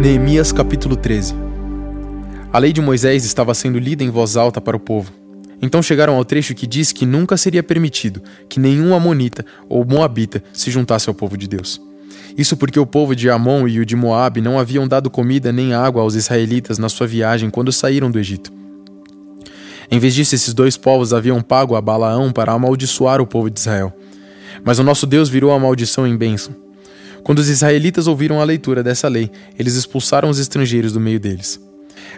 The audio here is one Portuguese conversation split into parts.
Neemias capítulo 13 A lei de Moisés estava sendo lida em voz alta para o povo. Então chegaram ao trecho que diz que nunca seria permitido que nenhum amonita ou moabita se juntasse ao povo de Deus. Isso porque o povo de Amon e o de Moabe não haviam dado comida nem água aos israelitas na sua viagem quando saíram do Egito. Em vez disso, esses dois povos haviam pago a Balaão para amaldiçoar o povo de Israel. Mas o nosso Deus virou a maldição em bênção. Quando os israelitas ouviram a leitura dessa lei, eles expulsaram os estrangeiros do meio deles.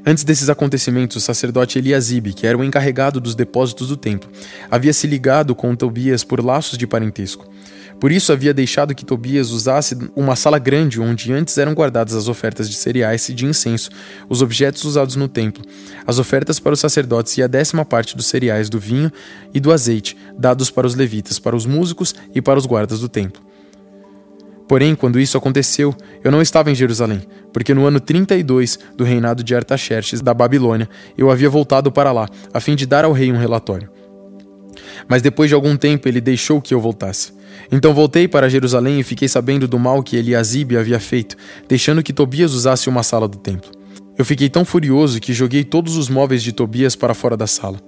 Antes desses acontecimentos, o sacerdote Eliasibe, que era o encarregado dos depósitos do templo, havia se ligado com Tobias por laços de parentesco. Por isso havia deixado que Tobias usasse uma sala grande onde antes eram guardadas as ofertas de cereais e de incenso, os objetos usados no templo, as ofertas para os sacerdotes e a décima parte dos cereais, do vinho e do azeite, dados para os levitas, para os músicos e para os guardas do templo. Porém, quando isso aconteceu, eu não estava em Jerusalém, porque no ano 32 do reinado de Artaxerxes da Babilônia, eu havia voltado para lá, a fim de dar ao rei um relatório. Mas depois de algum tempo ele deixou que eu voltasse. Então voltei para Jerusalém e fiquei sabendo do mal que Eliasibe havia feito, deixando que Tobias usasse uma sala do templo. Eu fiquei tão furioso que joguei todos os móveis de Tobias para fora da sala.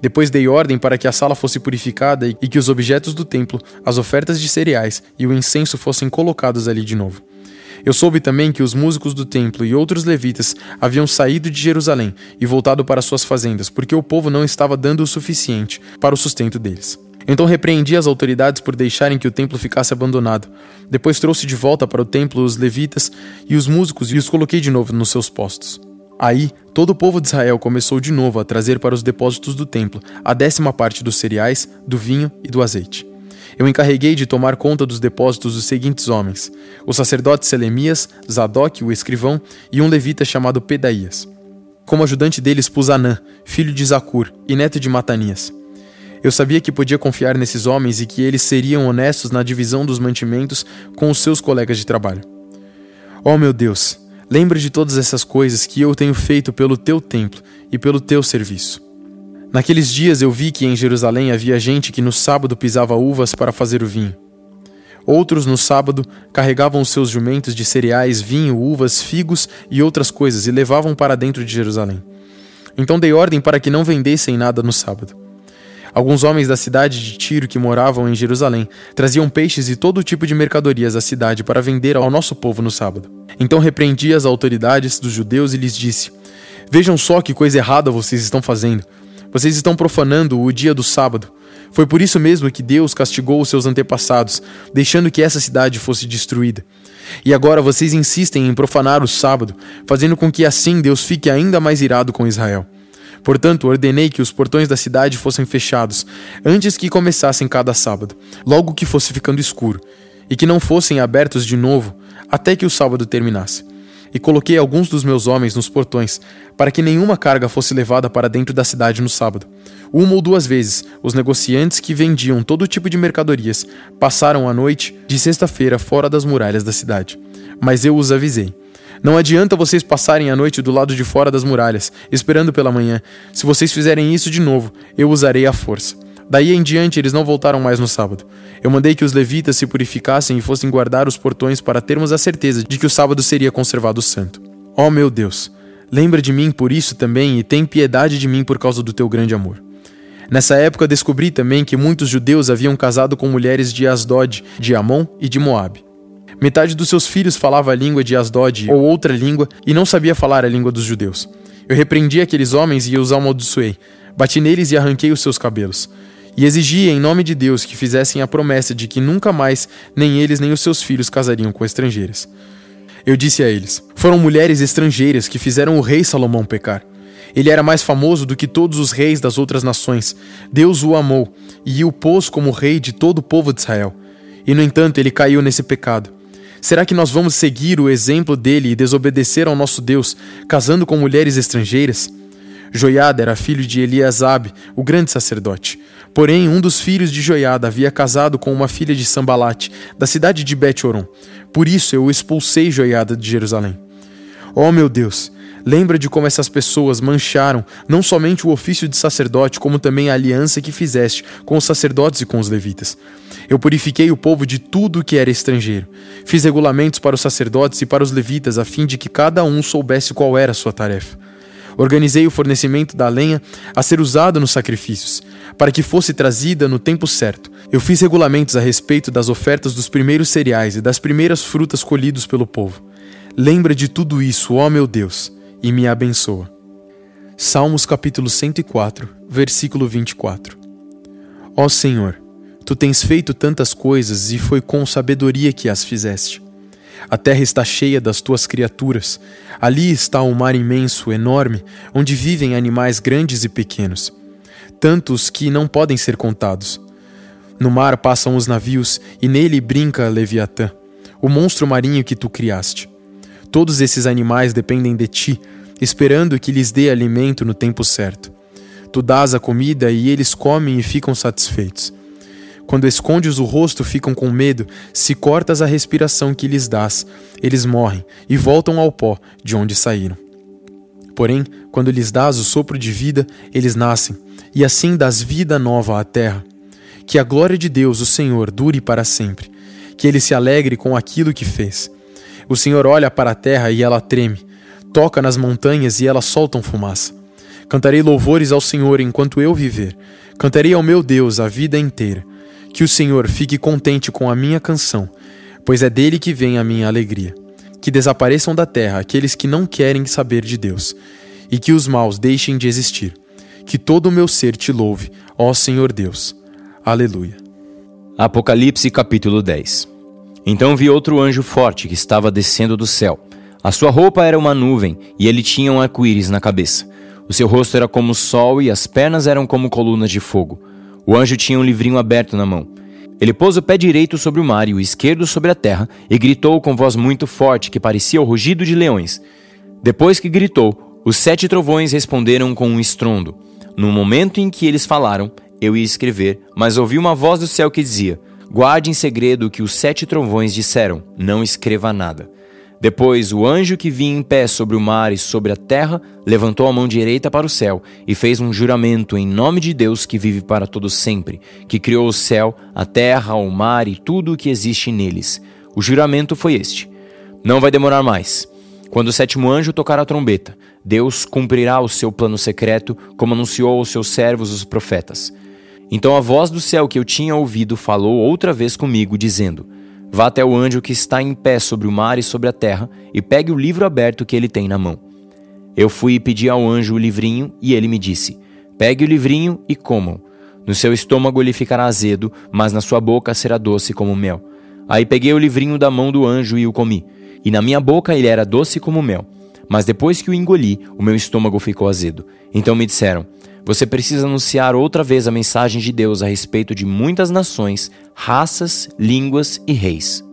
Depois dei ordem para que a sala fosse purificada e que os objetos do templo, as ofertas de cereais e o incenso fossem colocados ali de novo. Eu soube também que os músicos do templo e outros levitas haviam saído de Jerusalém e voltado para suas fazendas, porque o povo não estava dando o suficiente para o sustento deles. Então repreendi as autoridades por deixarem que o templo ficasse abandonado. Depois trouxe de volta para o templo os levitas e os músicos e os coloquei de novo nos seus postos. Aí, todo o povo de Israel começou de novo a trazer para os depósitos do templo a décima parte dos cereais, do vinho e do azeite. Eu encarreguei de tomar conta dos depósitos os seguintes homens: o sacerdote Selemias, Zadok, o escrivão, e um levita chamado Pedaías. Como ajudante deles pus Anã, filho de Zacur e neto de Matanias. Eu sabia que podia confiar nesses homens e que eles seriam honestos na divisão dos mantimentos com os seus colegas de trabalho. Oh meu Deus, Lembra de todas essas coisas que eu tenho feito pelo teu templo e pelo teu serviço. Naqueles dias eu vi que em Jerusalém havia gente que no sábado pisava uvas para fazer o vinho. Outros no sábado carregavam os seus jumentos de cereais, vinho, uvas, figos e outras coisas e levavam para dentro de Jerusalém. Então dei ordem para que não vendessem nada no sábado. Alguns homens da cidade de Tiro que moravam em Jerusalém traziam peixes e todo tipo de mercadorias à cidade para vender ao nosso povo no sábado. Então repreendi as autoridades dos judeus e lhes disse: Vejam só que coisa errada vocês estão fazendo. Vocês estão profanando o dia do sábado. Foi por isso mesmo que Deus castigou os seus antepassados, deixando que essa cidade fosse destruída. E agora vocês insistem em profanar o sábado, fazendo com que assim Deus fique ainda mais irado com Israel. Portanto, ordenei que os portões da cidade fossem fechados antes que começassem cada sábado, logo que fosse ficando escuro, e que não fossem abertos de novo até que o sábado terminasse. E coloquei alguns dos meus homens nos portões, para que nenhuma carga fosse levada para dentro da cidade no sábado. Uma ou duas vezes, os negociantes que vendiam todo tipo de mercadorias passaram a noite de sexta-feira fora das muralhas da cidade. Mas eu os avisei. Não adianta vocês passarem a noite do lado de fora das muralhas, esperando pela manhã. Se vocês fizerem isso de novo, eu usarei a força. Daí em diante eles não voltaram mais no sábado. Eu mandei que os levitas se purificassem e fossem guardar os portões para termos a certeza de que o sábado seria conservado santo. Ó oh, meu Deus, lembra de mim por isso também e tem piedade de mim por causa do teu grande amor. Nessa época descobri também que muitos judeus haviam casado com mulheres de Asdod, de Amon e de Moabe. Metade dos seus filhos falava a língua de Asdod ou outra língua e não sabia falar a língua dos judeus. Eu repreendi aqueles homens e os amaldiçoei. Bati neles e arranquei os seus cabelos. E exigi em nome de Deus que fizessem a promessa de que nunca mais nem eles nem os seus filhos casariam com estrangeiras. Eu disse a eles: Foram mulheres estrangeiras que fizeram o rei Salomão pecar. Ele era mais famoso do que todos os reis das outras nações. Deus o amou e o pôs como rei de todo o povo de Israel. E no entanto, ele caiu nesse pecado. Será que nós vamos seguir o exemplo dele e desobedecer ao nosso Deus, casando com mulheres estrangeiras? Joiada era filho de Eliasab, o grande sacerdote. Porém, um dos filhos de Joiada havia casado com uma filha de Sambalate, da cidade de Bet-Oron. Por isso eu expulsei Joiada de Jerusalém. Oh meu Deus, Lembra de como essas pessoas mancharam não somente o ofício de sacerdote, como também a aliança que fizeste com os sacerdotes e com os levitas. Eu purifiquei o povo de tudo que era estrangeiro. Fiz regulamentos para os sacerdotes e para os levitas, a fim de que cada um soubesse qual era a sua tarefa. Organizei o fornecimento da lenha a ser usada nos sacrifícios, para que fosse trazida no tempo certo. Eu fiz regulamentos a respeito das ofertas dos primeiros cereais e das primeiras frutas colhidos pelo povo. Lembra de tudo isso, ó meu Deus e me abençoa. Salmos capítulo 104, versículo 24. Ó Senhor, tu tens feito tantas coisas e foi com sabedoria que as fizeste. A terra está cheia das tuas criaturas. Ali está o mar imenso, enorme, onde vivem animais grandes e pequenos, tantos que não podem ser contados. No mar passam os navios e nele brinca Leviatã, o monstro marinho que tu criaste. Todos esses animais dependem de ti, esperando que lhes dê alimento no tempo certo. Tu dás a comida e eles comem e ficam satisfeitos. Quando escondes o rosto, ficam com medo. Se cortas a respiração que lhes dás, eles morrem e voltam ao pó de onde saíram. Porém, quando lhes dás o sopro de vida, eles nascem, e assim dás vida nova à terra. Que a glória de Deus, o Senhor, dure para sempre. Que ele se alegre com aquilo que fez. O Senhor olha para a terra e ela treme, toca nas montanhas e elas soltam fumaça. Cantarei louvores ao Senhor enquanto eu viver. Cantarei ao meu Deus a vida inteira. Que o Senhor fique contente com a minha canção, pois é dele que vem a minha alegria. Que desapareçam da terra aqueles que não querem saber de Deus, e que os maus deixem de existir. Que todo o meu ser te louve, ó Senhor Deus. Aleluia. Apocalipse capítulo 10 então vi outro anjo forte que estava descendo do céu. A sua roupa era uma nuvem e ele tinha um arco-íris na cabeça. O seu rosto era como o sol e as pernas eram como colunas de fogo. O anjo tinha um livrinho aberto na mão. Ele pôs o pé direito sobre o mar e o esquerdo sobre a terra e gritou com voz muito forte que parecia o rugido de leões. Depois que gritou, os sete trovões responderam com um estrondo. No momento em que eles falaram, eu ia escrever, mas ouvi uma voz do céu que dizia: Guarde em segredo o que os sete trovões disseram, não escreva nada. Depois o anjo que vinha em pé sobre o mar e sobre a terra levantou a mão direita para o céu e fez um juramento em nome de Deus que vive para todo sempre, que criou o céu, a terra, o mar e tudo o que existe neles. O juramento foi este: Não vai demorar mais. Quando o sétimo anjo tocar a trombeta, Deus cumprirá o seu plano secreto, como anunciou aos seus servos os profetas. Então a voz do céu que eu tinha ouvido falou outra vez comigo, dizendo: Vá até o anjo que está em pé sobre o mar e sobre a terra, e pegue o livro aberto que ele tem na mão. Eu fui e pedi ao anjo o livrinho, e ele me disse: Pegue o livrinho e comam. No seu estômago ele ficará azedo, mas na sua boca será doce como mel. Aí peguei o livrinho da mão do anjo e o comi. E na minha boca ele era doce como mel. Mas depois que o engoli, o meu estômago ficou azedo. Então me disseram: você precisa anunciar outra vez a mensagem de Deus a respeito de muitas nações, raças, línguas e reis.